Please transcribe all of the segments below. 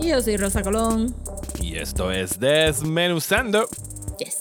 Y yo soy Rosa Colón. y esto es Desmenuzando. Yes.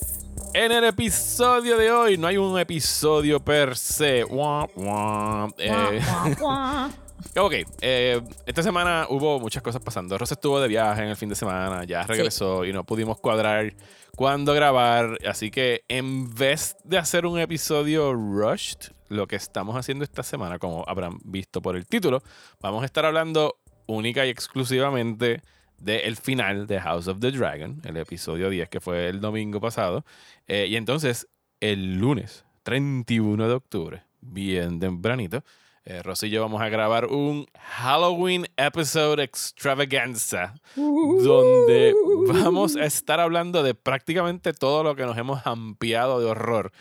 En el episodio de hoy no hay un episodio per se. Wah, wah. Eh, guau. ok, eh, esta semana hubo muchas cosas pasando. Rosa estuvo de viaje en el fin de semana, ya regresó y no pudimos cuadrar cuándo grabar. Así que en vez de hacer un episodio rushed, lo que estamos haciendo esta semana, como habrán visto por el título, vamos a estar hablando única y exclusivamente del final de House of the Dragon, el episodio 10 que fue el domingo pasado. Eh, y entonces, el lunes 31 de octubre, bien tempranito, eh, Rosy y yo vamos a grabar un Halloween episode extravaganza, donde vamos a estar hablando de prácticamente todo lo que nos hemos ampliado de horror.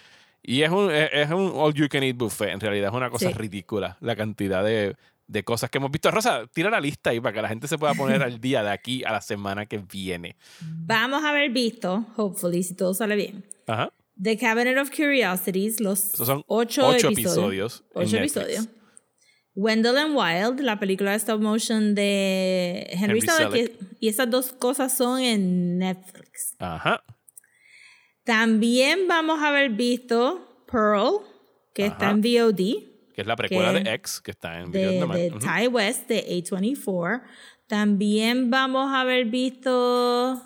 Y es un, es es un all you can eat buffet, en realidad es una cosa Sí. ridícula la cantidad de, de cosas que hemos visto. Rosa, tira la lista ahí para que la gente se pueda poner al día de aquí a la semana que viene. Vamos a haber visto, hopefully, si todo sale bien, Ajá. The Cabinet of Curiosities, los Esos son ocho, ocho episodios. Ocho episodios. Wendell and Wild, la película de stop motion de Henry, Henry Selick, y esas dos cosas son en Netflix. Ajá. También vamos a haber visto Pearl, que está en VOD. Que es la precuela de X, que está en Video de, on de Demand. Ujú. Ty West de A24. También vamos a haber visto.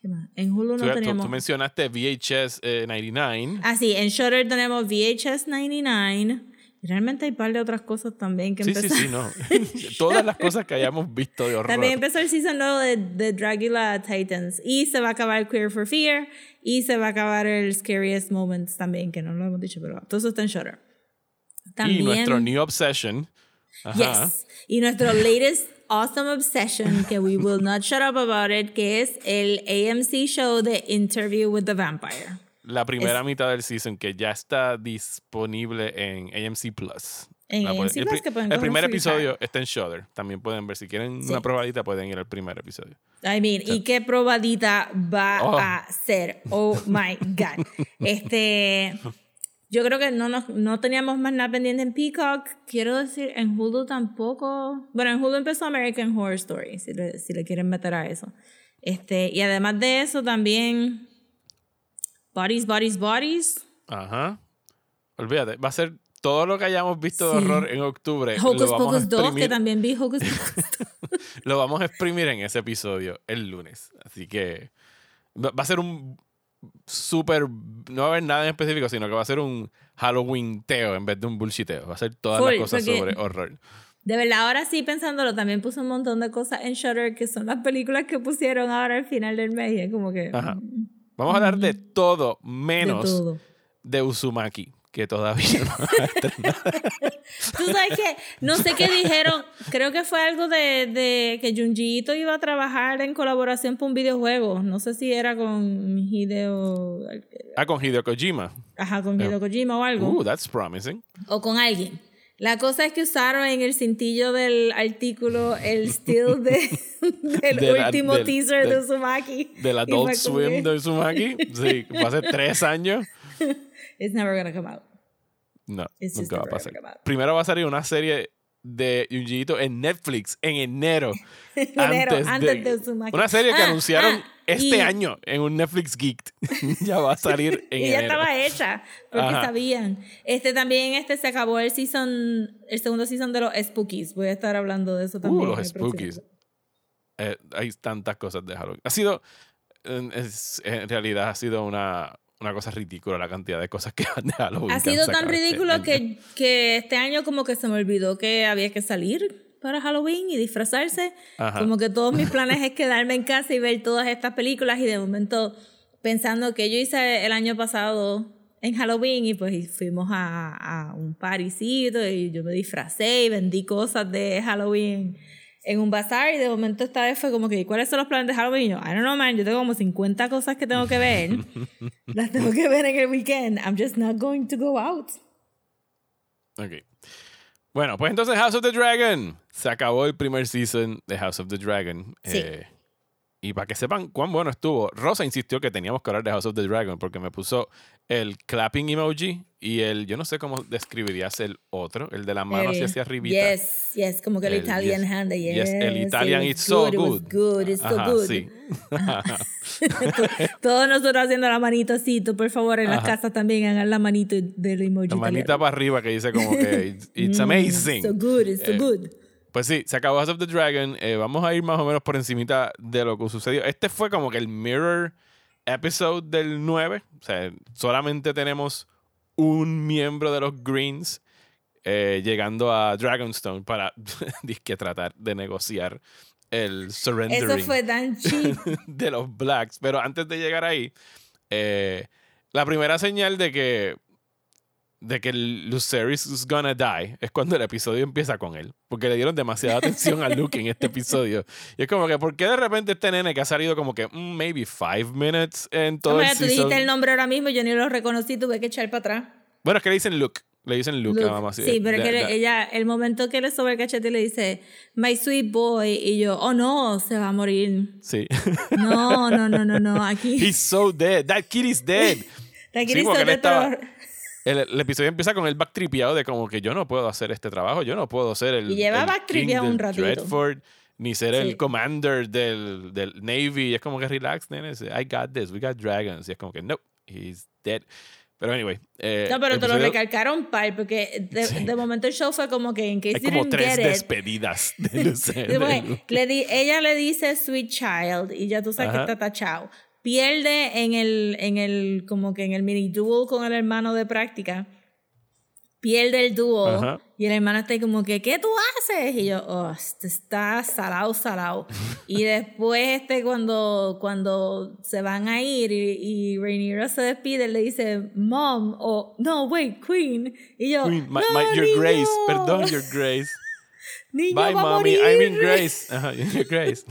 ¿Qué más? En Hulu no tú- tenemos. tú mencionaste VHS eh, 99. Ah, sí, en Shutter tenemos VHS 99. Y realmente hay un par de otras cosas también que sí, sí, empezaron. sí, no. Todas las cosas que hayamos visto de horror. También empezó el season nuevo de, de Dracula Titans. Y se va a acabar Queer for Fear. Y se va a acabar el Scariest Moments también, que no lo hemos dicho, pero todo eso está en Shutter. Y nuestro New Obsession. Ajá. Yes. Y nuestro latest awesome obsession, que we will not shut up about it, que es el AMC show de Interview with the Vampire. La primera Es- mitad del season que ya está disponible en AMC Plus. En AMC pueden- el, Plus, pri- que pueden el primer episodio está en Shudder. También pueden ver. Si quieren Sí. una probadita, pueden ir al primer episodio. I mean, ¿y qué probadita va Oh. a ser? Oh my God. Este. Yo creo que no, nos, no teníamos más nada pendiente en Peacock. Quiero decir, en Hulu tampoco. Bueno, en Hulu empezó American Horror Story, si le, si le quieren meter a eso. Este, y además de eso, también. Bodies, Bodies, Bodies. Ajá. Olvídate. Va a ser todo lo que hayamos visto de Sí. horror en octubre. Hocus Pocus 2, que también vi Hocus Pocus 2. lo vamos a exprimir en ese episodio el lunes. Así que va a ser un súper. No va a haber nada en específico, sino que va a ser un Halloween teo en vez de un bullshiteo. Va a ser todas las cosas sobre horror. De verdad, ahora sí pensándolo, también puse un montón de cosas en Shutter que son las películas que pusieron ahora al final del mes. y es como que. Ajá. Vamos a hablar de todo menos De todo. de Uzumaki, que todavía no ha estrenado. Tú sabes que, no sé qué dijeron, creo que fue algo de, de que Junjiito iba a trabajar en colaboración para un videojuego. No sé si era con Hideo. Ah, con Hideo Kojima. Ajá, con Hideo Kojima o algo. Uh, that's promising. o con alguien. La cosa es que usaron en el cintillo del artículo el still de, del De la- último del- teaser de Uzumaki. Del Adult Swim de Uzumaki. Sí, hace tres años. It's never gonna come out. No, It's just nunca va a pasar. gonna come out. Primero va a salir una serie de Junjiito en Netflix en enero. Enero, antes de Uzumaki. Una serie que Ah, anunciaron ah, este y- año en un Netflix Geek. ya va a salir en y ya enero. estaba hecha porque Ajá. sabían este también este se acabó el season el segundo season de los Spookies voy a estar hablando de eso también Uh, en los. Spookies. Eh, hay tantas cosas de Halloween. Ha sido, en, en realidad ha sido una, una cosa ridícula la cantidad de cosas que han de Halloween. ha sido tan este ridículo año. que, que este año como que se me olvidó que había que salir para Halloween y disfrazarse Ajá. como que todos mis planes es quedarme en casa y ver todas estas películas y de momento pensando que yo hice el año pasado en Halloween y pues fuimos a, a un partycito y yo me disfracé y vendí cosas de Halloween en un bazar y de momento esta vez fue como que, ¿cuáles son los planes de Halloween? Y yo, I don't know, man, yo tengo como 50 cosas que tengo que ver. Las tengo que ver en el weekend. I'm just not going to go out. Ok. Bueno, pues entonces House of the Dragon. Se acabó el primer season de House of the Dragon. Sí. Eh, y para que sepan cuán bueno estuvo, Rosa insistió que teníamos que hablar de House of the Dragon porque me puso el clapping emoji y el, yo no sé cómo describirías el otro, el de la mano hacia hacia arribita. Yes, yes, como que el, El Italian yes- hand. Yes, yes, el it Italian was it's so it was good. good, it's so Ajá, good. sí. Todos nosotros haciendo la manito así, tú por favor en las casas también hagan la manito del emoji. La manita italiano. para arriba que dice como que it's, it's Mm, amazing. So good, it's so Eh, good. Pues sí, se acabó House of the Dragon. Eh, vamos a ir más o menos por encimita de lo que sucedió. Este fue como que el mirror episode del 9. O sea, solamente tenemos un miembro de los Greens eh, llegando a Dragonstone para disque tratar de negociar el surrendering Eso fue tan cheap. de los Blacks. Pero antes de llegar ahí, eh, la primera señal de que de que Lucerys is gonna die es cuando el episodio empieza con él. Porque le dieron demasiada atención a Luke en este episodio. Y es como que, ¿por qué de repente este nene que ha salido como que, mm, maybe five minutes en todo Hombre, el tú season? dijiste el nombre ahora mismo, yo ni lo reconocí, tuve que echar para atrás. Bueno, es que le dicen Luke. Le dicen Luke, Luke. a mamá. sí, pero es Da- que da- ella, el momento que le sobre el cachete le dice, My sweet boy, y yo, oh no, se va a morir. Sí. No, no, no, no, no, aquí. He's so dead. That kid is dead. Sí, dice porque él otro, estaba- pero- El, el episodio empieza con el backtripeado de como que yo no puedo hacer este trabajo, yo no puedo ser el, Y lleva backtripeado un ratito. Dreadfort, ni ser Sí. el commander del, del Navy. Y es como que relax, nene. I got this, we got dragons. Y es como que no, he's dead. Pero anyway. eh, No, pero te lo recalcaron, par, porque de, Sí. de momento el show fue como que en case Hay you como didn't tres get it, despedidas de Lucer- de le di- ella le dice sweet child y ya tú sabes Ajá. que está tachado. Pierde en el, en el, como que en el mini duel con el hermano de práctica. Pierde el dúo Ajá. y el hermano está ahí como que, ¿qué tú haces? Y yo, oh, este está salado, salado. y después este cuando, cuando se van a ir y, y Rhaenyra se despide, le dice, mom, o no, wait, queen. Y yo, Queen, my- no, my- your niño, grace, perdón, your grace. niño Bye, va a mommy, morir. I mean grace. Ajá, your grace.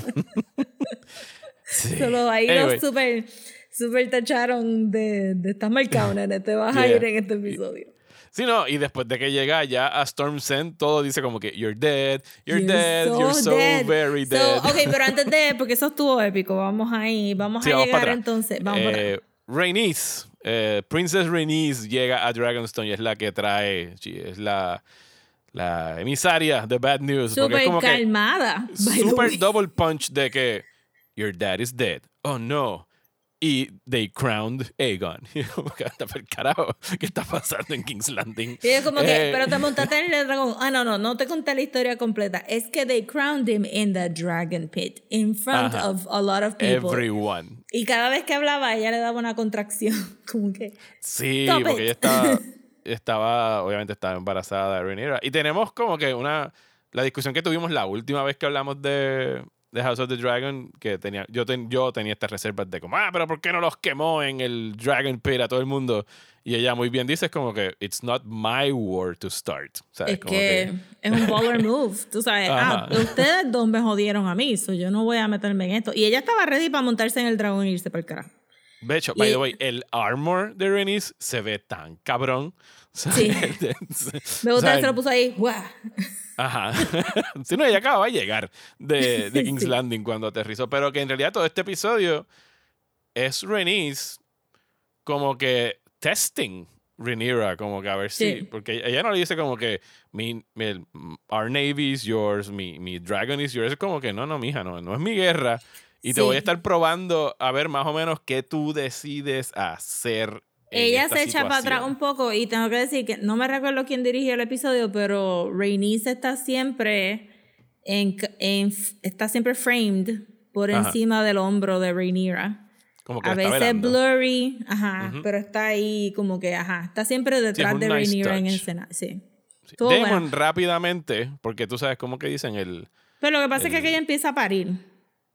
Sí. Solo ahí Anyway. los super, super tacharon de, de estás marcado, nene, te vas a Yeah. ir en este episodio. Sí, no, y después de que llega ya a Storm's End, todo dice como que you're dead, you're, You're dead, so you're so dead. very So, dead. ok, pero antes de, porque eso estuvo épico, vamos ahí, vamos Sí, a vamos llegar entonces, vamos eh. Rhaenys, eh, Princess Rhaenys llega a Dragonstone y es la que trae, sí, es la, la emisaria de Bad News. Súper calmada. way. double punch de que your dad is dead. Oh no. Y they crowned Aegon. Que, "Anda pa'l carajo, ¿qué está pasando en King's Landing? Y es como que, Eh, pero te montaste en el dragón. Ah, no, no, no te conté la historia completa. Es que they crowned him in the dragon pit in front Ajá. of a lot of people. Everyone. Y cada vez que hablaba, ella le daba una contracción. Como que, Sí, porque it. ella estaba, estaba, obviamente estaba embarazada de Rhaenyra. Y tenemos como que una, la discusión que tuvimos la última vez que hablamos de, de House of the Dragon, que tenía, yo, ten- yo tenía estas reservas de como, ah, pero ¿por qué no los quemó en el Dragon Pit a todo el mundo? Y ella muy bien dice, es como que, it's not my war to start. ¿sabes? Es Como que es un baller move, tú sabes. Ah, ustedes dos me jodieron a mí, so yo no voy a meterme en esto. Y ella estaba ready para montarse en el dragón e irse para el carajo. De hecho, Y- by the way, el armor de Rhaenys se ve tan cabrón. Sí. Me gusta que se lo puso ahí. ¡guau! Ajá. si no, ella acaba de llegar de, de King's Sí. Landing cuando aterrizó. Pero que en realidad todo este episodio es Rhaenys como que testing Rhaenyra, como que a ver si. Sí. Porque ella no le dice como que mi, mi- our Navy is yours, mi, mi Dragon is yours. Es como que no, no, mija, no, no es mi guerra. Y te Sí. voy a estar probando a ver más o menos qué tú decides hacer. en Ella esta se echa para atrás un poco y tengo que decir que no me recuerdo quién dirigió el episodio, pero Rhaenys está siempre en, en- está siempre framed por Ajá. encima del hombro de Rhaenyra. Como que A veces velando. blurry, ajá, pero está ahí como que, ajá, está siempre detrás un de nice Rhaenyra en touch. escena, sí. Sí. Damon bueno. rápidamente, porque tú sabes cómo que dicen el... Pero lo que pasa es que el- aquella empieza a parir.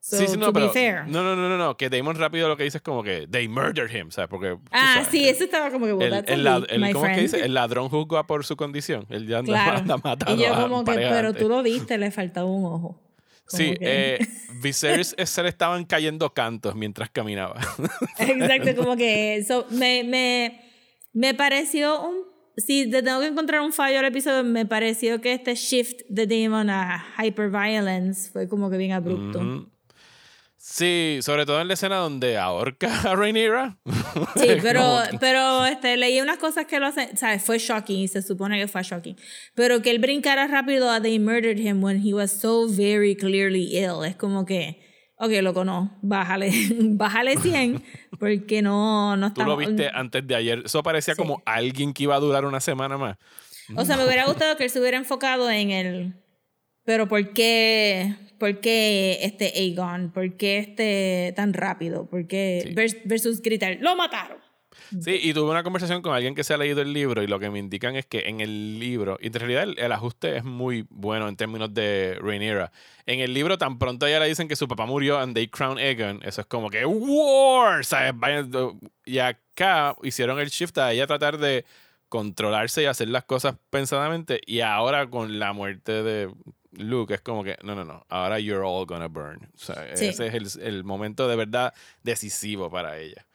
So, sí, sí, no, to pero... be fair. No, no, no, no, no, que Damon rápido lo que dice es como que they murdered him, ¿sabes? Porque... ah, sabes, sí, eso estaba como que, well, El, a el, lad- el- ¿Cómo es que friend. dice? El ladrón juzga por su condición. Él ya anda, Claro. anda matando y yo a como que, pareja pero antes. tú lo viste, le faltaba un ojo. Como Sí, que- eh, Viserys se le estaban cayendo cantos mientras caminaba. Exacto, como que eso me, me, me pareció un... Si te tengo que encontrar un fallo al episodio, me pareció que este shift de Damon a hyperviolence fue como que bien abrupto. Ujú. Sí, sobre todo en la escena donde ahorca a Rhaenyra. Sí, pero, pero este, leí unas cosas que lo hacen, ¿sabes? Fue shocking y se supone que fue shocking. Pero que él brincara rápido a They Murdered Him when he was so very clearly ill. Es como que, ok, loco, no, bájale, bájale 100 porque no, no Tú lo estamos... viste antes de ayer. Eso parecía Sí. como alguien que iba a durar una semana más. O sea, me hubiera gustado que él se hubiera enfocado en el... Pero ¿por qué, por qué este Aegon? ¿Por qué este tan rápido? ¿Por qué Sí. vers- versus gritar, lo mataron? Sí, y tuve una conversación con alguien que se ha leído el libro y lo que me indican es que en el libro, y en realidad el, el ajuste es muy bueno en términos de Rhaenyra. En el libro tan pronto a ella le dicen que su papá murió and they crown Aegon, eso es como que war, ¿sabes? Y acá hicieron el shift a ella tratar de controlarse y hacer las cosas pensadamente y ahora con la muerte de Luke es como que no, no, no, ahora you're all gonna burn. O sea, Sí. ese es el, el momento de verdad decisivo para ella.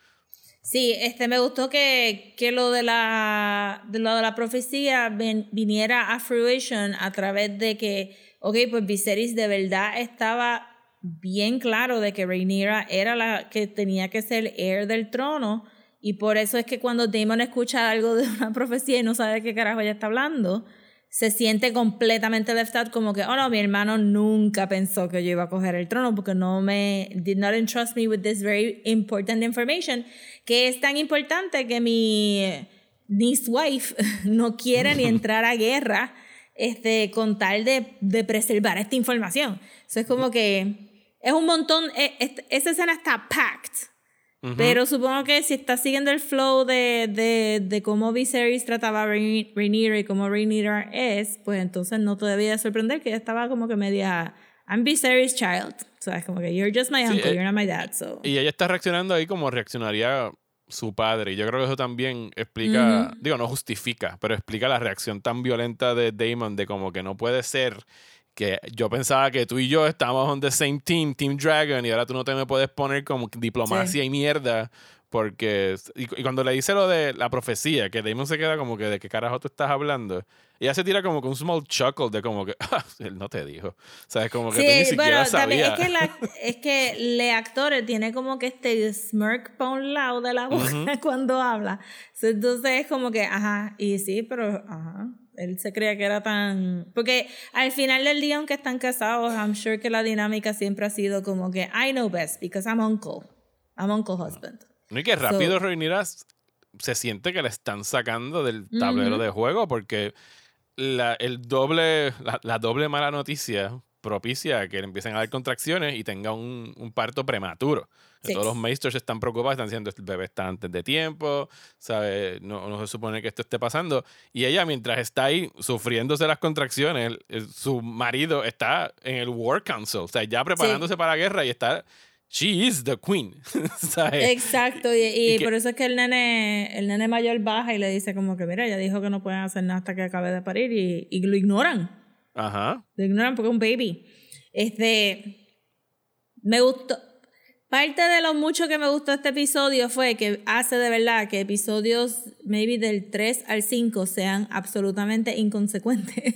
Sí, este me gustó que, que lo de la de lo de la profecía ven- viniera a fruition a través de que, ok, pues Viserys de verdad estaba bien claro de que Rhaenyra era la que tenía que ser heir del trono y por eso es que cuando Daemon escucha algo de una profecía y no sabe de qué carajo ella está hablando, se siente completamente left out como que, oh no, mi hermano nunca pensó que yo iba a coger el trono porque no me, did not entrust me with this very important information, que es tan importante que mi niece wife no quiere ni entrar a guerra este, con tal de, de preservar esta información. Eso es como que es un montón, e- est- esa escena está packed. Ujú. Pero supongo que si estás siguiendo el flow de, de, de cómo Viserys trataba a Rhaeny- Rhaenyra y cómo Rhaenyra es, pues entonces no te debía sorprender que ella estaba como que media I'm Viserys' child. O sea, es como que you're just my Sí, uncle, eh, you're not my dad. So. Y ella está reaccionando ahí como reaccionaría su padre. Y yo creo que eso también explica, Ujú. digo, no justifica, pero explica la reacción tan violenta de Damon de como que no puede ser que yo pensaba que tú y yo estábamos on the same team, Team Dragon, y ahora tú no te me puedes poner como diplomacia y mierda. Porque, y, y cuando le dice lo de la profecía, que Damon se queda como que de qué carajo tú estás hablando, y ella se tira como con un small chuckle de como que, "Ah, él no te dijo. O sea, es como que tú ni Sí, siquiera bueno, también sabías. es que, la, es que le actores tiene como que este smirk para un lado de la boca cuando habla. Entonces es como que, ajá, y sí, pero, ajá, él se creía que era tan... Porque al final del día, aunque están casados, I'm sure que la dinámica siempre ha sido como que, I know best because I'm uncle. I'm uncle husband. No, y que rápido So- Rhaenyra se siente que le están sacando del tablero Ujú. de juego porque la, el doble, la, la doble mala noticia propicia a que le empiecen a dar contracciones y tenga un, un parto prematuro. Sí. Todos los maestros están preocupados, están diciendo, el bebé está antes de tiempo, ¿sabe? No, no se supone que esto esté pasando. Y ella, mientras está ahí sufriéndose las contracciones, el- el- su marido está en el War Council, o sea, ya preparándose para la guerra y está... She is the queen. ¿sabes? Exacto, y, y Eh, y que- por eso es que el nene, el nene mayor baja y le dice como que, mira, ella dijo que no pueden hacer nada hasta que acabe de parir y, y lo ignoran. Ajá. Lo ignoran porque es un baby. Este. Me gustó. Parte de lo mucho que me gustó este episodio fue que hace de verdad que episodios, maybe del 3 al 5, sean absolutamente inconsecuentes.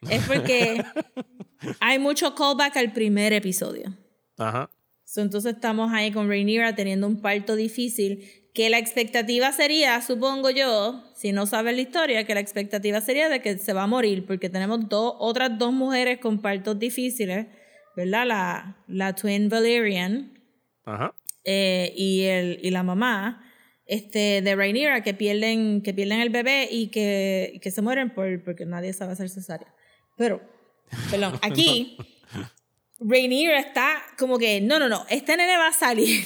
es porque hay mucho callback al primer episodio. Ajá. So, entonces estamos ahí con Rhaenyra teniendo un parto difícil, que la expectativa sería, supongo yo, si no sabes la historia, que la expectativa sería de que se va a morir, porque tenemos dos, otras dos mujeres con partos difíciles, ¿verdad? La, la twin Valerian Ajá. eh, y, el, y la mamá este, de Rhaenyra que pierden, que pierden el bebé y que, que se mueren por, porque nadie sabe hacer cesárea. Pero, perdón, aquí Rhaenyra está como que, no, no, no, este nene va a salir.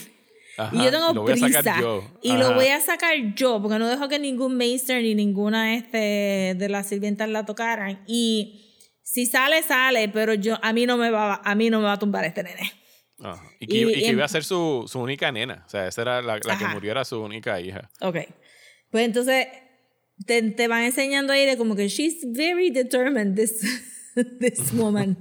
Ajá. Y yo tengo lo prisa. yo. Y lo voy a sacar yo, porque no dejo que ningún maester ni ninguna este, de las sirvientas la tocaran. Y si sale, sale, pero yo, a mí no me va, a mí no me va a tumbar este nene. Ajá. Y que, Y- y que y iba en- a ser su, su única nena. O sea, esa era la, la que murió, era su única hija. Ok. Pues entonces te, te van enseñando ahí de como que she's very determined, this, this woman.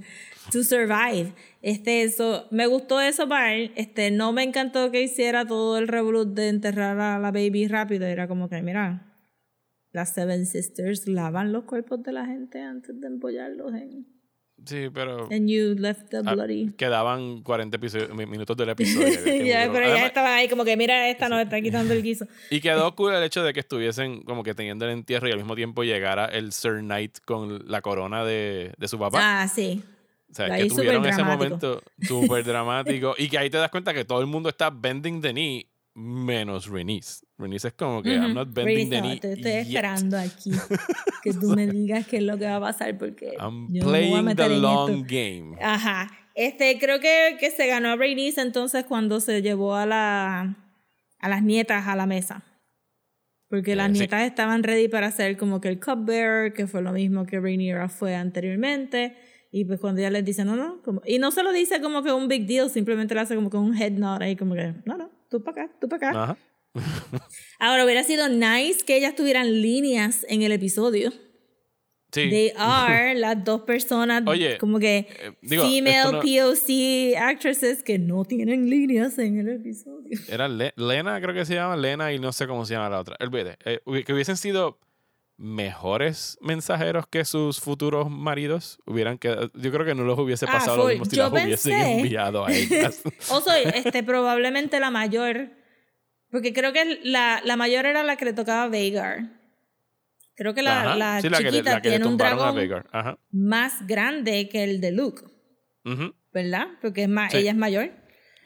to survive. Este, eso, me gustó eso para él. Este, no me encantó que hiciera todo el revolut de enterrar a la baby rápido. Era como que, mira, las Seven Sisters lavan los cuerpos de la gente antes de empollarlos en. Sí, pero And you left the ah, bloody. quedaban 40 episodio- mi- minutos del episodio. Ya, murió. pero ya Además- estaban ahí como que, mira, esta nos está quitando el guiso. Y quedó cool el hecho de que estuviesen como que teniendo el entierro y al mismo tiempo llegara el Sir Knight con la corona de, de su papá. Ah, sí. o sea, que tuvieron ese momento súper dramático. y que ahí te das cuenta que todo el mundo está bending the knee menos Renice. Renice es como que I'm not bending Rhaenys, the no, knee. te estoy yet. esperando aquí que tú me digas qué es lo que va a pasar porque I'm yo no me voy a playing meter the en long esto. game. Ajá. Este, creo que, que se ganó a Rhaenys entonces cuando se llevó a, la, a las nietas a la mesa. Porque las Eh, sí. nietas estaban ready para hacer como que el cupbearer, que fue lo mismo que Rhaenyra fue anteriormente. Y pues cuando ella les dice, no, no, como, y no se lo dice como que un big deal, simplemente le hace como que un head nod ahí, como que, no, no, tú para acá, tú para acá. Ajá. Ahora hubiera sido nice que ellas tuvieran líneas en el episodio. Sí. They are las dos personas Oye, como que eh, digo, female no- POC actresses que no tienen líneas en el episodio. Era Le- Lena, creo que se llama Lena y no sé cómo se llama la otra. Olvídate, eh, que hubiesen sido mejores mensajeros que sus futuros maridos hubieran quedado. Yo creo que no los hubiese Ah, pasado lo full. mismo si las hubiesen enviado a ellas. O soy este, probablemente la mayor, porque creo que la, la mayor era la que le tocaba a Vhagar. Creo que la, la Sí, la que le- chiquita que tiene un dragón más grande que el de Luke. ¿verdad? Porque es más, Sí. ella es mayor.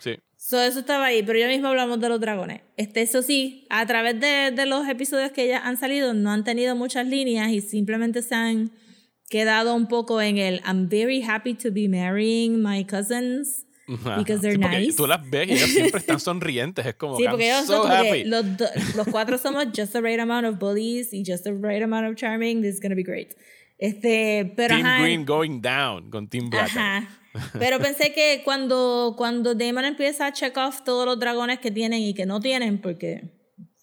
Sí. So, eso estaba ahí, pero ya mismo hablamos de los dragones. Este, eso sí, a través de, de los episodios que ya han salido, no han tenido muchas líneas y simplemente se han quedado un poco en el I'm very happy to be marrying my cousins. Because they're Sí, porque nice. Tú las ves y ellas siempre están sonrientes. Es como Sí, que I'm porque ellos so happy. los, los cuatro somos just the right amount of bullies y just the right amount of charming. This is gonna be great. Este, pero Team ajá, Green going down con Team Black. Ajá. Pero pensé que cuando, cuando Damon empieza a check off todos los dragones que tienen y que no tienen, porque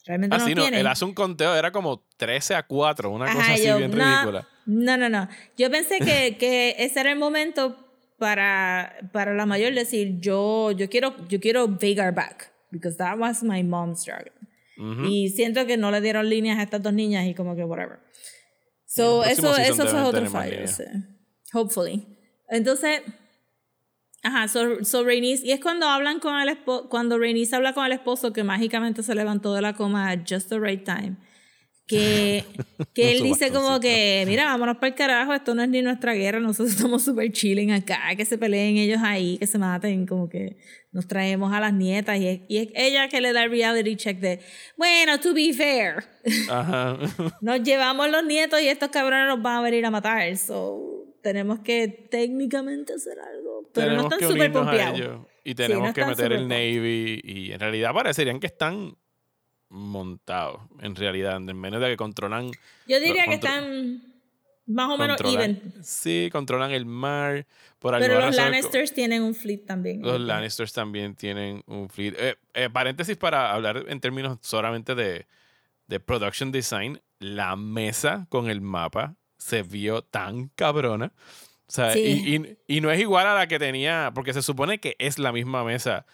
realmente Así no no, tienen. él hace un conteo, era como 13 a 4, una cosa Ajá, así yo, bien no, ridícula. No, no, no. Yo pensé que, que ese era el momento para, para la mayor decir, yo, yo quiero, yo quiero Vagar back, because that was my mom's dragon. Ujú. Y siento que no le dieron líneas a estas dos niñas y como que whatever. So, eso, eso fue otro fallo. sí. Hopefully. Entonces, ajá, so, so Rhaenys- y es cuando hablan con el esposo, cuando Rhaenys habla con el esposo que mágicamente se levantó de la coma at just the right time. Que, que él dice como que, mira, vámonos para el carajo, esto no es ni nuestra guerra, nosotros estamos súper chilling acá, que se peleen ellos ahí, que se maten, como que nos traemos a las nietas y es, y es ella que le da el reality check de, bueno, to be fair, Ajá. nos llevamos los nietos y estos cabrones nos van a venir a matar, so tenemos que técnicamente hacer algo, pero tenemos no están que súper unirnos a ellos. Y tenemos no que meter el Navy. Y en realidad parecerían que están montados. En realidad, en menos de que controlan. Yo diría que están más o menos even, Sí, controlan el mar. Por pero los razón, Lannisters tienen un fleet también. Los Lannisters también tienen un fleet. Eh, eh, paréntesis para hablar en términos solamente de, de production design. La mesa con el mapa se vio tan cabrona. O sea, Sí. y, y- y no es igual a la que tenía, porque se supone que es la misma mesa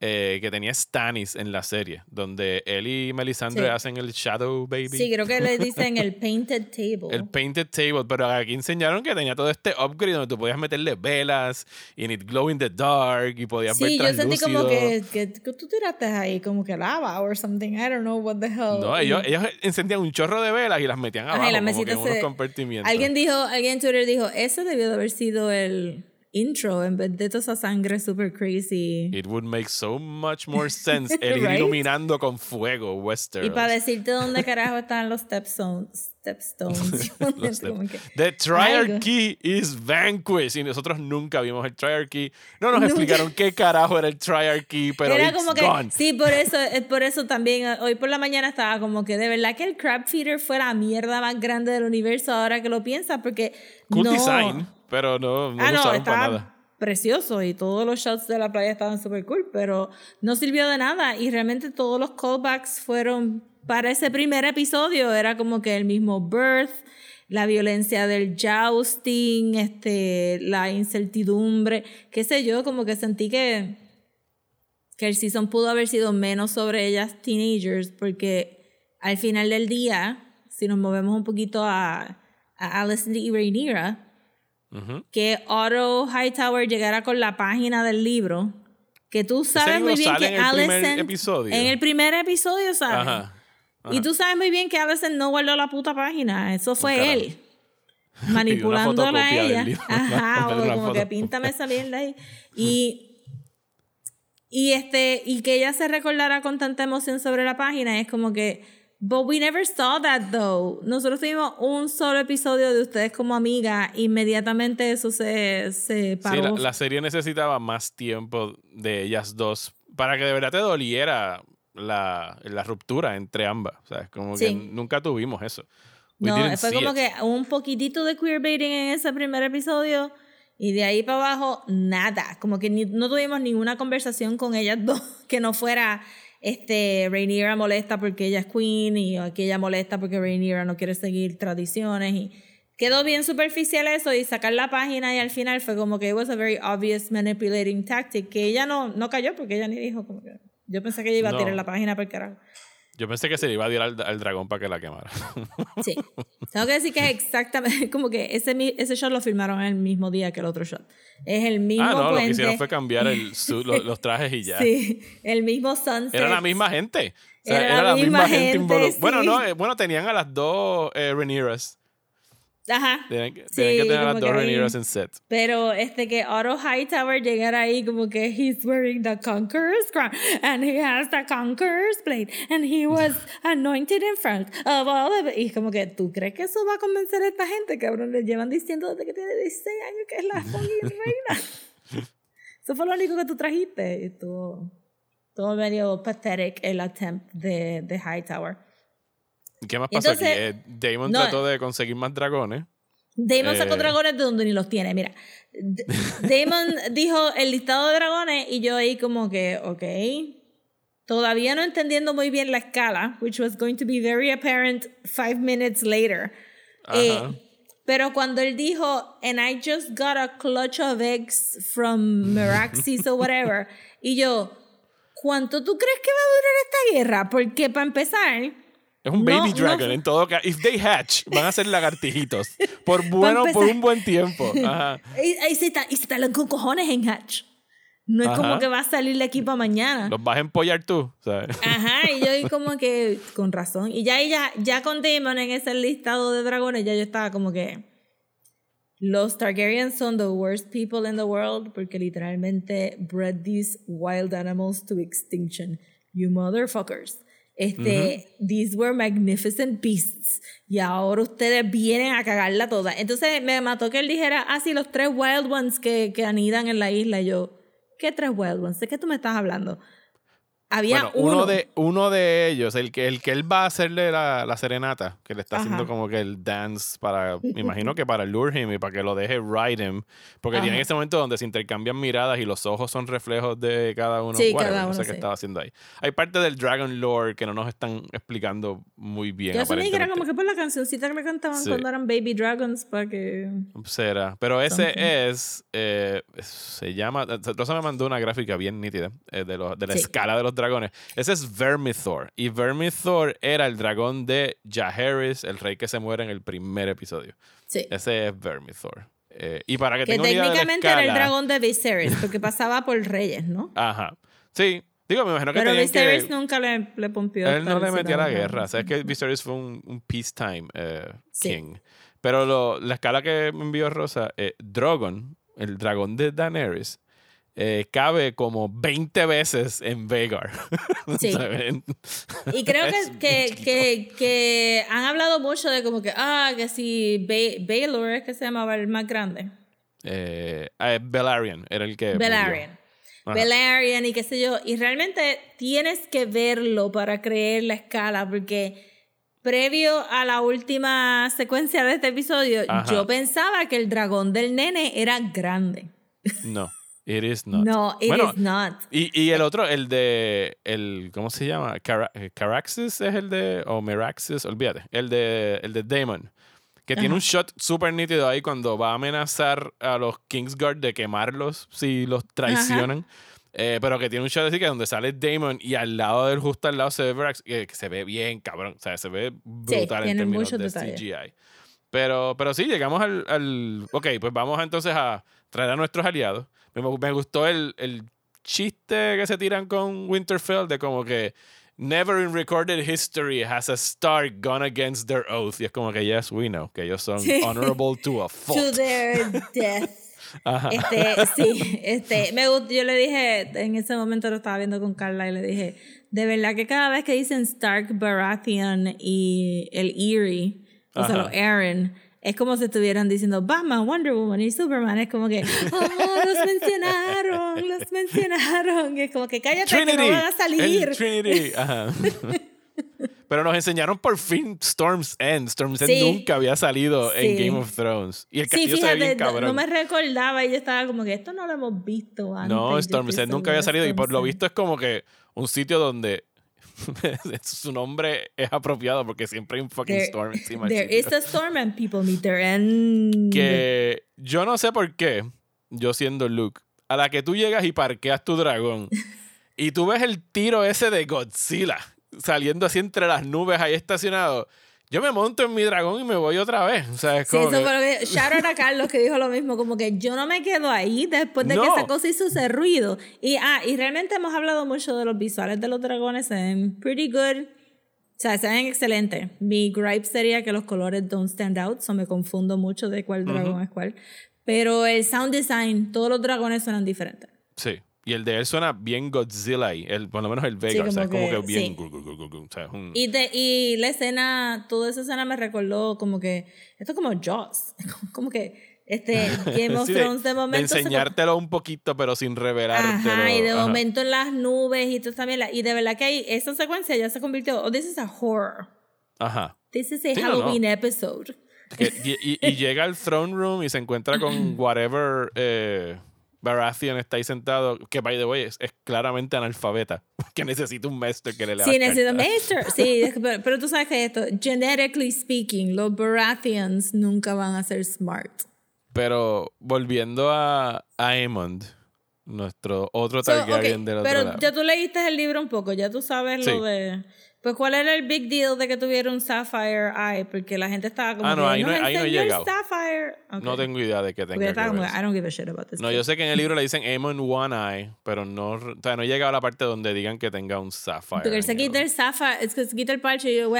eh, que tenía Stannis en la serie, donde él y Melisandre Sí. hacen el Shadow Baby. Sí, creo que le dicen el painted table. El painted table, pero aquí enseñaron que tenía todo este upgrade donde tú podías meterle velas y en it glow in the dark y podías sí, yo ver sentí como que, que, tú tiraste ahí como que lava or something. I don't know what the hell. No, ellos, ellos encendían un chorro de velas y las metían Ajá, abajo las como que en unos se- compartimientos. Alguien dijo, alguien en Twitter dijo, eso debió de haber sido el intro en vez de toda esa sangre super crazy. It would make so much more sense el ir Right? iluminando con fuego Westeros. Y para decirte dónde carajo están los stepstones. Stepstones. Los que- The. Triarchy is vanquished. Y nosotros nunca vimos el Triarchy. No nos Nunca. explicaron qué carajo era el Triarchy, pero Era it's como que, gone. sí, por eso, por eso también hoy por la mañana estaba como que de verdad que el Crab Feeder fue la mierda más grande del universo ahora que lo piensas, porque Cool no, design, pero no, no ah, no, para nada. precioso y todos los shots de la playa estaban súper cool, pero no sirvió de nada y realmente todos los callbacks fueron para ese primer episodio, era como que el mismo birth, la violencia del jousting, este, la incertidumbre, qué sé yo, como que sentí que, que el season pudo haber sido menos sobre ellas teenagers, porque al final del día, si nos movemos un poquito a, a Alison y Rhaenyra, Ujú. que Otto Hightower llegara con la página del libro, que tú sabes muy bien que en el Allison episodio. en el primer episodio, ¿sabes? Ajá. Y tú sabes muy bien que Allison no guardó la puta página, eso fue él. Manipulándola a ella. libro. Ajá, o como que píntame esa mierda ahí. Y, y este, y que ella se recordara con tanta emoción sobre la página, es como que, but we never saw that though. Nosotros tuvimos un solo episodio de ustedes como amiga, inmediatamente eso se, se Sí, paró. la, la serie necesitaba más tiempo de ellas dos para que de verdad te doliera la, la ruptura entre ambas. O sea, como que Sí. nunca tuvimos eso. We No, fue como it. que un poquitito de queerbaiting en ese primer episodio y de ahí para abajo nada. Como que ni- no tuvimos ninguna conversación con ellas dos que no fuera este Rhaenyra molesta porque ella es queen y aquella molesta porque Rhaenyra no quiere seguir tradiciones y quedó bien superficial eso y sacar la página y al final fue como que it was a very obvious manipulating tactic que ella no, no cayó porque ella ni dijo como que yo pensé que ella iba No. a tirar la página por carajo. Yo pensé que se le iba a tirar al, al dragón para que la quemara. Sí. Tengo que decir que es exactamente como que ese, ese shot lo filmaron el mismo día que el otro shot. Es el mismo ah, no, lo que puente. hicieron fue cambiar el, su- lo- los trajes y ya. Sí, el mismo sunset. Era la misma gente. O sea, Era la misma gente, involu- Bueno, sí. no, eh, bueno, tenían a las dos eh, Rhaenyras. Ajá. Tenían, que- Sí, tenían que tener las dos Rhaenyras en set. Pero este que Otto Hightower llegara ahí como que he's wearing the Conqueror's crown and he has the Conqueror's blade and he was anointed in front of all of it. Y como que tú crees que eso va a convencer a esta gente, cabrón. Le llevan diciendo desde que tiene 16 años que es la fucking reina. Eso fue lo único que tú trajiste. Y todo, todo medio pathetic el attempt de, de Hightower. ¿Qué más pasó Entonces, aquí? Eh, Damon no, trató de conseguir más dragones. Damon sacó Eh. dragones de donde ni los tiene. Mira, D- Damon dijo el listado de dragones y yo ahí como que, ok. Todavía no entendiendo muy bien la escala, which was going to be very apparent five minutes later. Eh, pero cuando él dijo, and I just got a clutch of eggs from Meraxis or whatever, y yo, ¿cuánto tú crees que va a durar esta guerra? Porque para empezar, Es un No, baby no dragon fue- en todo caso. If they hatch, van a ser lagartijitos. Por bueno, por un buen tiempo. Ajá. y, y se y se está con cojones en Hatch. No es como Ajá. que va a salir de aquí para mañana. Los vas a empollar tú. ¿sabes? Ajá, y yo como que con razón. Y ya, ya, ya con Damon en ese listado de dragones, ya yo estaba como que los Targaryens son the worst people in the world porque literalmente bred these wild animals to extinction. You motherfuckers. Este, these were magnificent beasts. Y ahora ustedes vienen a cagarla toda. Entonces me mató que él dijera, ah, sí, los tres wild ones que, que anidan en la isla. Y yo, ¿qué tres wild ones? ¿De qué tú me estás hablando? Había Bueno, uno, uno. de, uno de ellos, el que, el que él va a hacerle la, la serenata, que le está haciendo Ajá. como que el dance para, me imagino que para lure him y para que lo deje ride him, porque tiene ese momento donde se intercambian miradas y los ojos son reflejos de cada uno. Sí, Whatever, cada no sé uno, qué sí. estaba haciendo ahí. Hay parte del Dragon Lore que no nos están explicando muy bien. Yo asumí que era como que por la cancioncita que le cantaban Sí. cuando eran Baby Dragons para que... Será. Pero ese Something. es. eh, se llama. Rosa me mandó una gráfica bien nítida eh, de, los- de la Sí. escala de los dragones. Ese es Vermithor. Y Vermithor era el dragón de Jaehaerys, el rey que se muere en el primer episodio. Sí. Ese es Vermithor. Eh, y para que, Que técnicamente era el dragón de Viserys, porque pasaba por reyes, ¿no? Ajá. Sí. Digo, me imagino que Pero Viserys que. nunca le, le pompió. Él no le metía a la guerra. O sea, es que Viserys fue un, un peacetime eh, Sí. king. Pero lo- la escala que me envió Rosa, eh, Drogon, el dragón de Daenerys, eh, cabe como 20 veces en Vhagar. Sí. Y creo que, que, que, que han hablado mucho de como que, ah, que si Ba- Baelor es que se llamaba el más grande. Eh, eh, Velaryon era el que. Ajá. Velaryon y qué sé yo. Y realmente tienes que verlo para creer la escala, porque previo a la última secuencia de este episodio, Ajá. yo pensaba que el dragón del nene era grande. No, it is not. No, it Bueno, is not. Y, y el otro, el de. El, ¿Cómo se llama? Eh, Caraxes es el de. O Meraxes, olvídate. El de, el de Daemon. Que tiene un shot súper nítido ahí cuando va a amenazar a los Kingsguard de quemarlos si los traicionan. Eh, pero que tiene un shot así que donde sale Damon y al lado del justo al lado se ve Verax, que, que se ve bien, cabrón. O sea, se ve brutal en términos de detalles. CGI. Pero, pero sí, llegamos al, al- Ok, pues vamos entonces a traer a nuestros aliados. Me, gustó el, el chiste que se tiran con Winterfell de como que Never in recorded history has a Stark gone against their oath. Y es como que, yes, we know, que ellos son honorable to a To fault. their death. Ajá. Este, sí, este, me yo le dije, en ese momento lo estaba viendo con Carla y le dije, de verdad que cada vez que dicen Stark, Baratheon y el Eerie, o sea, los Aaron, es como si estuvieran diciendo Batman, Wonder Woman y Superman, es como que, oh, los mencionaron, los mencionaron, es como que cállate que Trinity. no van a salir. el Trinity. Ajá. Pero nos enseñaron por fin Storm's End. Storm's End Sí. nunca había salido en Sí. Game of Thrones. Y el Sí, castillo se ve fíjate, bien cabrón. no me recordaba y yo estaba como que esto no lo hemos visto antes. No, Storm's End nunca había salido. Y por lo visto es como que un sitio donde su nombre es apropiado porque siempre hay un fucking There, storm encima. there is a storm and people meet their end. Que yo no sé por qué, yo siendo Luke, a la que tú llegas y parqueas tu dragón y tú ves el tiro ese de Godzilla saliendo así entre las nubes ahí estacionado, yo me monto en mi dragón y me voy otra vez. O sea, es Sí, como eso que- que. Shout out a Carlos que dijo lo mismo, como que yo no me quedo ahí después de que No. esa cosa hizo ese ruido. Y, ah, y realmente hemos hablado mucho de los visuales de los dragones, se ven pretty good. O sea, se ven excelentes. Mi gripe sería que los colores don't stand out, so me confundo mucho de cuál dragón es cuál. Pero el sound design, todos los dragones suenan diferentes. Sí. Y el de él suena bien Godzilla y el, por lo menos el Vega, o sea, es como que bien... sí. o sea, un- Y, de, y la escena, toda esa escena me recordó como que, esto es como Jaws, como que este Game of Sí, de- Thrones de, de momento se- enseñártelo un poquito, pero sin revelártelo. Ajá, y de Ajá. momento en las nubes y todo también. y de verdad que hay, esa secuencia ya se convirtió. Oh, this is a horror. Ajá. This is a Sí, no, no. Halloween episode. Que- y, y- y llega al throne room y se encuentra con whatever eh, Baratheon está ahí sentado, que by the way es, es claramente analfabeta, que necesita un maestro que le lea. Sí, las necesito cartas. Maester. Sí, pero, pero tú sabes que esto, genetically speaking, los Baratheons nunca van a ser smart. Pero volviendo a, a Aemond, nuestro otro So, Targaryen ok, del otro pero lado. ya tú leíste el libro un poco, ya tú sabes Sí. lo de... Pues, ¿cuál era el big deal de que tuviera un Sapphire Eye? Porque la gente estaba como Ah, no, que, ahí no- "Nos ahí no he llegado. Sapphire. Ok. No tengo idea de qué tenga que ver como. I don't give a shit about this. No, yo sé que en el libro le dicen Aemon One Eye, pero no, o sea, no he llegado a la parte donde digan que tenga un Sapphire. Porque él se quita el Sapphire, es que se quita el parche y yo, wow,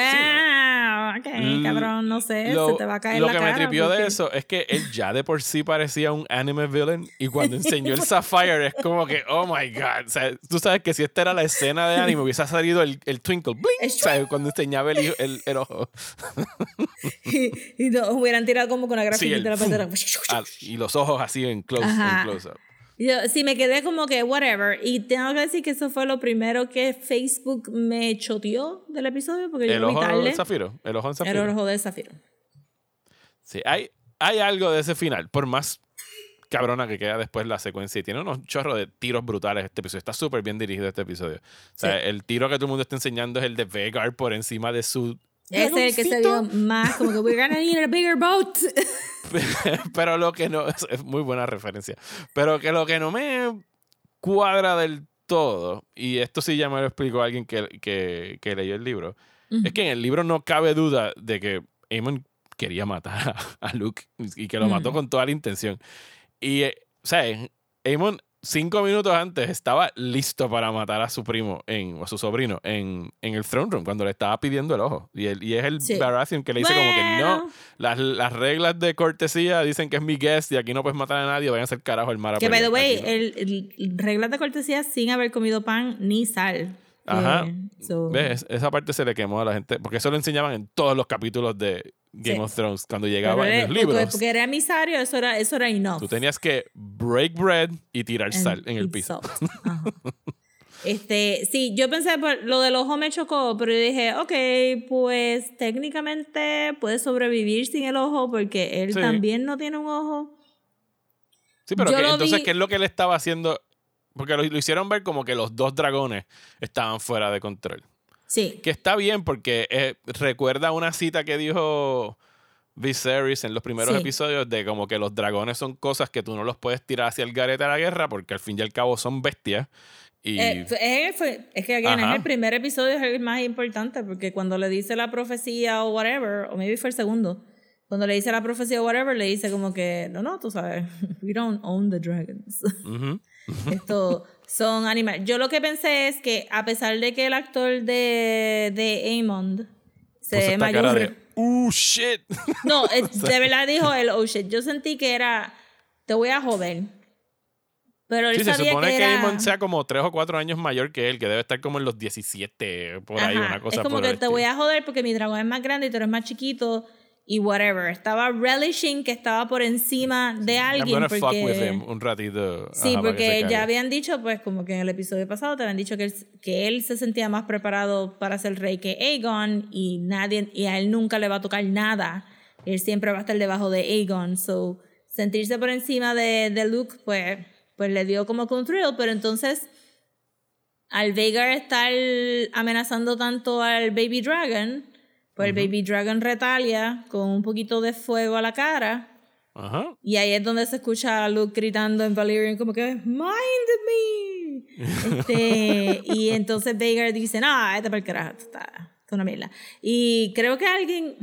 ok, L- cabrón, no sé, Lo, se te va a caer lo la que cara. me tripió de porque- eso es que él ya de por sí parecía un anime villain y cuando enseñó el Sapphire es como que, oh my god. O sea, tú sabes que si esta era la escena de anime hubiese salido el, el twinkle, bling, El sea, cuando enseñaba el, el, el ojo. y, y nos hubieran tirado como con una Sí, grafiquita el de la pantalla. Ah, y los ojos así en close, en close up. Yo, sí, me quedé como que, whatever. Y tengo que decir que eso fue lo primero que Facebook me choteó del episodio, porque yo El vi ojo tarde. en zafiro. El ojo El zafiro. ojo de Zafiro. Sí, hay, hay algo de ese final, por más cabrona que queda después la secuencia y tiene unos chorros de tiros brutales este episodio. Está súper bien dirigido este episodio. O sea, Sí. el tiro que todo el mundo está enseñando es el de Vegar por encima de su Ese es el que se vio más como que, we're gonna need a bigger boat. Pero lo que no, es muy buena referencia. Pero que lo que no me cuadra del todo, y esto sí ya me lo explicó alguien que, que, que leyó el libro, es que en el libro no cabe duda de que Aemon quería matar a, a Luke y que lo mató con toda la intención. Y, eh, o sea, Aemon cinco minutos antes estaba listo para matar a su primo en, o a su sobrino en, en el throne room cuando le estaba pidiendo el ojo. Y, él- y es el Sí. Baratheon que le dice como que no, Bueno. las, las reglas de cortesía dicen que es mi guest y aquí no puedes matar a nadie, vayan a hacer carajo el mar Que, by the way, no. el, el- reglas de cortesía sin haber comido pan ni sal. Ajá. Eh, so- ¿Ves? Esa parte se le quemó a la gente, porque eso lo enseñaban en todos los capítulos de Game Sí. of Thrones, cuando Pero llegaba en los libros. porque era emisario, eso era, eso era enough. Tú tenías que break bread y tirar And sal en el piso. Ajá. Este, sí, yo pensé, por- lo del ojo me chocó, pero yo dije, ok, pues técnicamente puede sobrevivir sin el ojo porque él Sí. también no tiene un ojo. Sí, pero que- entonces, vi- ¿qué es lo que él estaba haciendo? Porque lo, lo hicieron ver como que los dos dragones estaban fuera de control. Sí. Que está bien porque eh, recuerda una cita que dijo Viserys en los primeros Sí. episodios de como que los dragones son cosas que tú no los puedes tirar hacia el garete a la guerra porque al fin y al cabo son bestias. Y Eh, fue- es, que again, es el primer episodio es el más importante porque cuando le dice la profecía o whatever, o maybe fue el segundo, cuando le dice la profecía o whatever, le dice como que, no, no, tú sabes, we don't own the dragons. Ujú. Esto son animales. Yo lo que pensé es que a pesar de que el actor de, de Amond se ve mayor... de, uh, shit. No, de verdad dijo el oh shit. Yo sentí que era, te voy a joder. Pero él Sí, se sabía supone que que, era... Aemon sea como 3 o 4 años mayor que él, que debe estar como en los 17, por ahí, Ajá, una cosa Es como por que te voy a joder porque mi dragón es más grande y tú eres más chiquito y whatever. Estaba relishing que estaba por encima de I'm alguien gonna fuck with porque... him un ratito. Sí, ajá, porque ya habían dicho, pues, como que en el episodio pasado te habían dicho que él, que él se sentía más preparado para ser rey que Aegon y nadie, y a él nunca le va a tocar nada. Él siempre va a estar debajo de Aegon. So, sentirse por encima de, de Luke, pues, pues le dio como que un thrill, pero entonces al Vhagar estar amenazando tanto al Baby Dragon, pues el Baby Dragon retalia con un poquito de fuego a la cara. Ajá. Y ahí es donde se escucha a Luke gritando en Valyrian como que Mind me. Este, y entonces Vhagar dice, no, este para el carajo, está, una mierda. Y creo que alguien,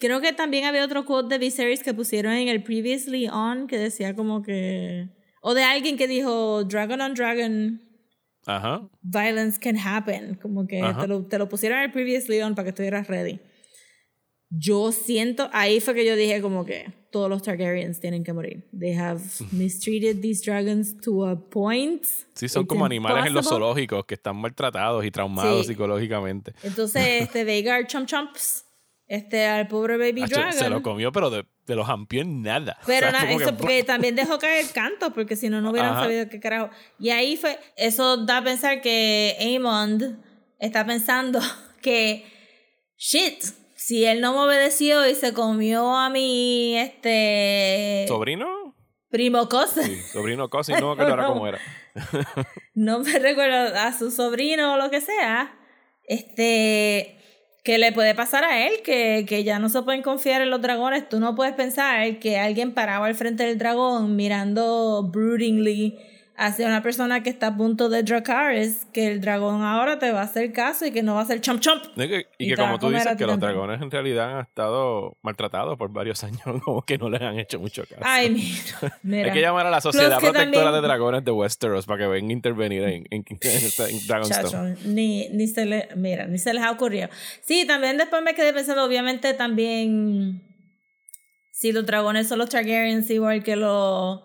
creo que también había otro quote de Viserys que pusieron en el Previously On que decía como que, o de alguien que dijo, Dragon on Dragon Ajá. violence can happen. Como que te lo, te lo pusieron el Previously On para que estuvieras ready. Yo siento, ahí fue que yo dije como que todos los Targaryens tienen que morir. They have mistreated these dragons to a point. Sí, son It's como animales en los zoológicos que están maltratados y traumados Sí. psicológicamente. Entonces, este Vhagar chomp chomps este al pobre Baby Hacho, Dragon. se lo comió, pero de, de los ampió en nada. Pero O sea, eso que- porque también dejó caer cantos, porque si no, no hubieran Ajá. sabido qué carajo. Y ahí fue, eso da a pensar que Amond está pensando que, shit, si él no me obedeció y se comió a mi, este, ¿Sobrino? primo cosa, Sí, sobrino Cosi, no me acuerdo cómo era. no me recuerdo, a su sobrino o lo que sea, este, que le puede pasar a él, que, que ya no se pueden confiar en los dragones. Tú no puedes pensar que alguien parado al frente del dragón mirando broodingly hacia una persona que está a punto de Dracarys, que el dragón ahora te va a hacer caso y que no va a hacer chomp chomp. Y que, y Y que te va como tú dices, que los dragones en realidad han estado maltratados por varios años, como que no les han hecho mucho caso. Ay, mira, mira. Hay que llamar a la Sociedad Protectora también- de Dragones de Westeros para que vengan a intervenir en, en, en, Dragonstone. Chacho, ni, ni se le, mira, ni se les ha ocurrido. Sí, también después me quedé pensando, obviamente también, si los dragones son los Targaryens igual que los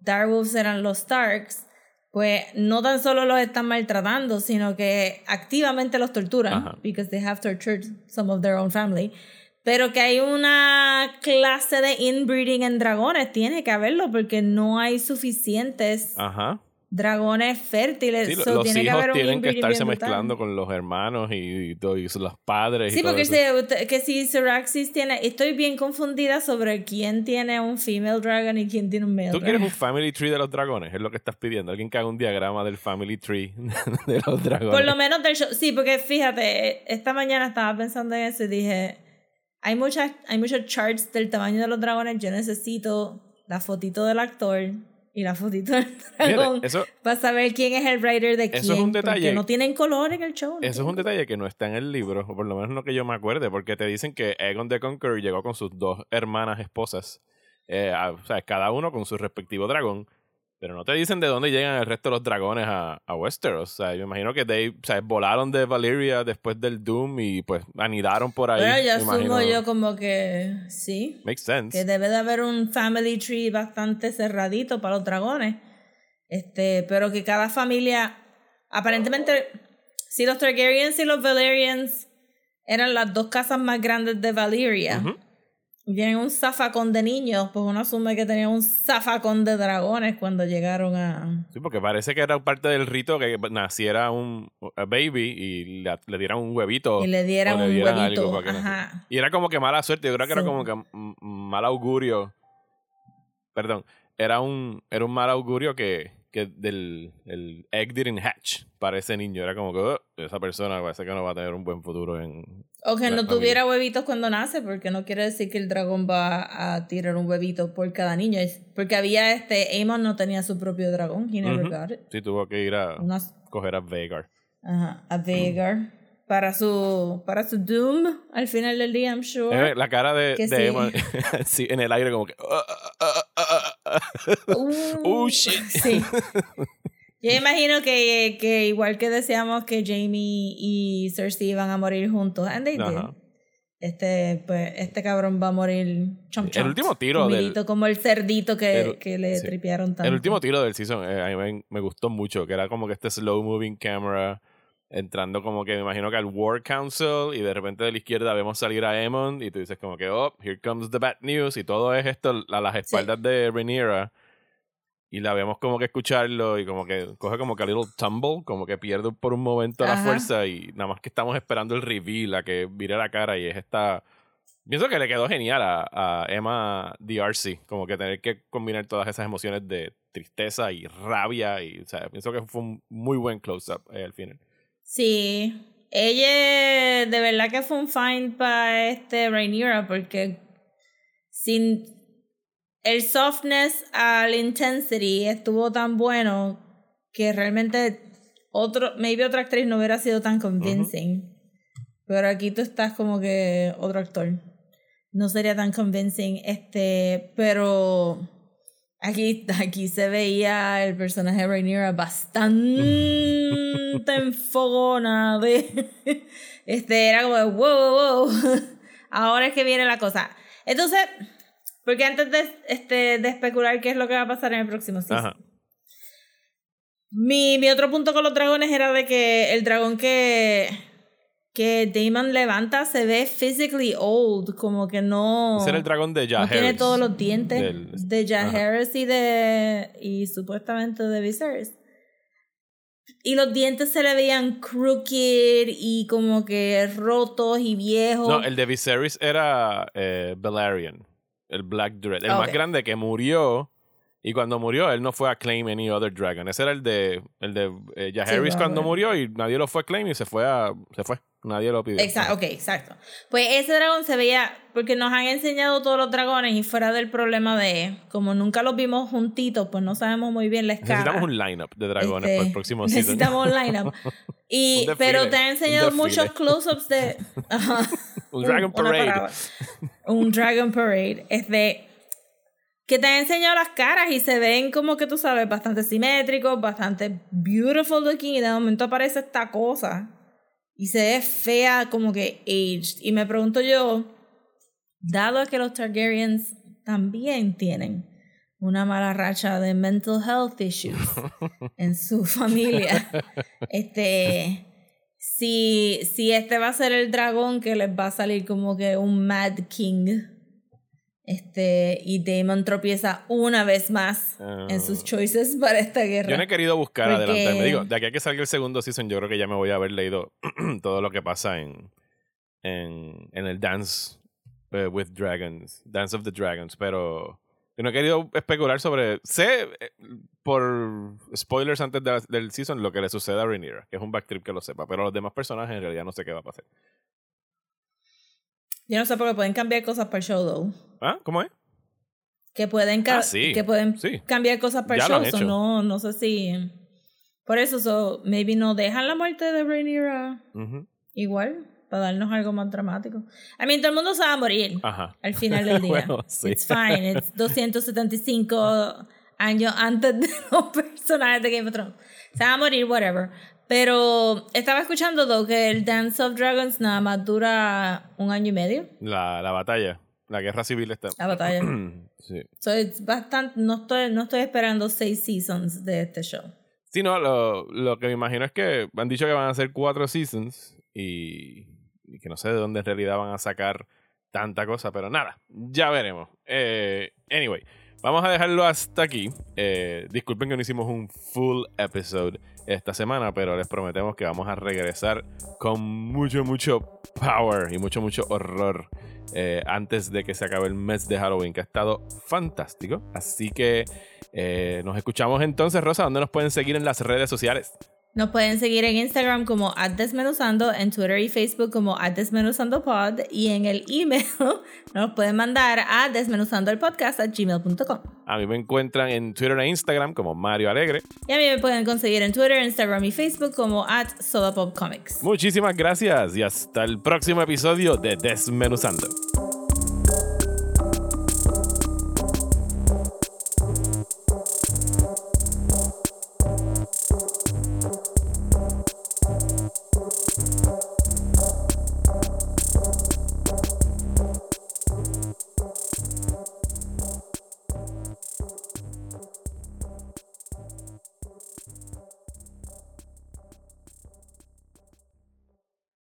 Darwolves eran los Starks, pues no tan solo los están maltratando, sino que activamente los torturan, Ajá. because they have tortured some of their own family. Pero que hay una clase de inbreeding en dragones, tiene que haberlo, porque no hay suficientes Ajá. Dragones fértiles. Sí, so los tiene que hijos haber un tienen que estarse brutal. mezclando con los hermanos y, y, todo, y los padres. Sí, y porque si, que Syraxis tiene... Estoy bien confundida sobre quién tiene un female dragon y quién tiene un male ¿Tú quieres un family tree de los dragones? Es lo que estás pidiendo. Alguien que haga un diagrama del family tree de los dragones. Por lo menos del show. Sí, porque fíjate, esta mañana estaba pensando en eso y dije... Hay, muchas, hay muchos charts del tamaño de los dragones. Yo necesito la fotito del actor y la fotito del dragón para saber quién es el writer de quién. Eso es un porque detalle. no tienen color en el show. Eso es un detalle que no está en el libro, o por lo menos no que yo me acuerde, porque te dicen que Aegon the Conqueror llegó con sus dos hermanas esposas, eh, a- o sea, cada uno con su respectivo dragón, pero no te dicen de dónde llegan el resto de los dragones a, a Westeros. O sea, yo imagino que they, o sea, volaron de Valyria después del Doom y pues anidaron por ahí. Bueno, yo me asumo yo como que sí. Makes sense. que debe de haber un family tree bastante cerradito para los dragones. Este, pero que cada familia, aparentemente, si los Targaryens y los Valerians eran las dos casas más grandes de Valyria, Ujú. y tienen un zafacón de niños, pues uno asume que tenían un zafacón de dragones cuando llegaron a... Sí, porque parece que era parte del rito que naciera un baby y le, le dieran un huevito. Y le dieran un dieran huevito, que naciera. ajá. Y era como que mala suerte. Yo creo que era Sí. como que mal augurio. Perdón. Era un, era un mal augurio que, que que del el egg didn't hatch para ese niño. Era como que "Oh, esa persona parece que no va a tener un buen futuro en. O que La no familia. tuviera huevitos cuando nace, porque no quiere decir que el dragón va a tirar un huevito por cada niño. Porque había este, Aemon no tenía su propio dragón, he never got it. Sí, tuvo que ir a coger a Vagar. ajá, a Vhagar. Para su, para su doom al final del día, I'm sure. La cara de, de sí. Emma sí, en el aire, como que. "Ah, ah, ah, ah, ah". Uh, Oh, shit. Sí. Yo imagino que, que igual que deseamos que Jamie y Cersei iban a morir juntos, and they did. Ajá. Este, pues, este cabrón va a morir chomp, El chomp, último tiro del- como el cerdito que, El- que le sí. tripearon tanto. El último tiro del season eh, a mí me, gustó mucho, que era como que este slow moving camera entrando como que me imagino que al War Council y de repente de la izquierda vemos salir a Aemon y tú dices como que, oh, here comes the bad news y todo es esto a las espaldas de Rhaenyra y la vemos como que escucharlo y como que coge como que a little tumble, como que pierde por un momento la Ajá. fuerza y nada más que estamos esperando el reveal a que vire la cara y es esta... Pienso que le quedó genial a, a Emma DRC, como que tener que combinar todas esas emociones de tristeza y rabia y, o sea, pienso que fue un muy buen close-up eh, al final. Sí. Ella de verdad que fue un find para este Rhaenyra porque sin el softness al intensity estuvo tan bueno que realmente otro maybe otra actriz no hubiera sido tan convincing. Pero aquí tú estás como que otro actor. No sería tan convincing este, pero Aquí, aquí se veía el personaje de Rhaenyra bastante enfogona de este era como de, wow, wow, wow. Ahora es que viene la cosa. Entonces, porque antes de, este, de especular qué es lo que va a pasar en el próximo season. Ajá. Mi, mi otro punto con los dragones era de que el dragón que, que Damon levanta se ve physically old, como que no. Ese era el dragón de No Jaehaerys. tiene todos los dientes Del- de. Jaehaerys y de y supuestamente de Viserys. Y los dientes se le veían crooked y como que rotos y viejos. No, el de Viserys era eh, Balerion, el Black Dread, el más Ok. grande que murió. Y cuando murió, él no fue a claim any other dragon. Ese era el de, el de eh, Jaehaerys Sí, cuando murió y nadie lo fue a claim y se fue a. Se fue. Nadie lo pidió. Exacto, ok, exacto. Pues ese dragón se veía, porque nos han enseñado todos los dragones y fuera del problema de, como nunca los vimos juntitos, pues no sabemos muy bien la escala. Necesitamos un lineup de dragones Este, para el próximo season. Necesitamos un lineup. Y, Un desfile, pero te han enseñado muchos close-ups de... Un Dragon Parade. Un Dragon Parade. Este, que te han enseñado las caras y se ven como que tú sabes, bastante simétricos, bastante beautiful looking y de momento aparece esta cosa y se ve fea como que aged. Y me pregunto yo, dado que los Targaryens también tienen una mala racha de mental health issues en su familia, este, si, si este va a ser el dragón que les va a salir como que un Mad King, este, y Damon tropieza una vez más en sus choices para esta guerra. Yo no he querido buscar Porque- adelantarme. Digo, de aquí a que salga el segundo season, yo creo que ya me voy a haber leído todo lo que pasa en, en, en el Dance eh, with Dragons, Dance of the Dragons, pero yo no he querido especular sobre. Sé eh, por spoilers antes de- del season lo que le sucede a Rhaenyra, que es un backtrip que lo sepa, pero los demás personajes en realidad no sé qué va a pasar. Yo no sé por qué pueden cambiar cosas para el show, though. ¿Ah? ¿Cómo es? Que pueden, ca- Ah, sí, que pueden sí. cambiar cosas para Ya el lo show. so no, no sé si. Por eso, so, maybe no dejan la muerte de Rhaenyra Ujú. igual, para darnos algo más dramático. A mí, todo el mundo se va a morir Ajá. al final del día. Bueno, sí. It's fine. It's 275 años antes de los personajes de Game of Thrones. Se van a morir, whatever. Pero estaba escuchando, though, que el Dance of Dragons nada más dura un año y medio. La, la batalla, la guerra civil está. La batalla. sí. So it's bastante, no estoy, no estoy esperando seis seasons de este show. Sí, no, lo, lo que me imagino es que han dicho que van a ser cuatro seasons y, y que no sé de dónde en realidad van a sacar tanta cosa, pero nada, ya veremos. Eh, anyway, vamos a dejarlo hasta aquí. Eh, disculpen que no hicimos un full episode esta semana, pero les prometemos que vamos a regresar con mucho, mucho power y mucho, mucho horror eh, antes de que se acabe el mes de Halloween, que ha estado fantástico. Así que eh, nos escuchamos entonces, Rosa. ¿Dónde nos pueden seguir en las redes sociales? Nos pueden seguir en Instagram como Desmenuzando, en Twitter y Facebook como @desmenuzandopod y en el email nos pueden mandar a desmenuzandoelpodcast@gmail.com. A mí me encuentran en Twitter e Instagram como Mario Alegre. Y a mí me pueden conseguir en Twitter, Instagram y Facebook como at Sodapopcomics. Muchísimas gracias y hasta el próximo episodio de Desmenuzando.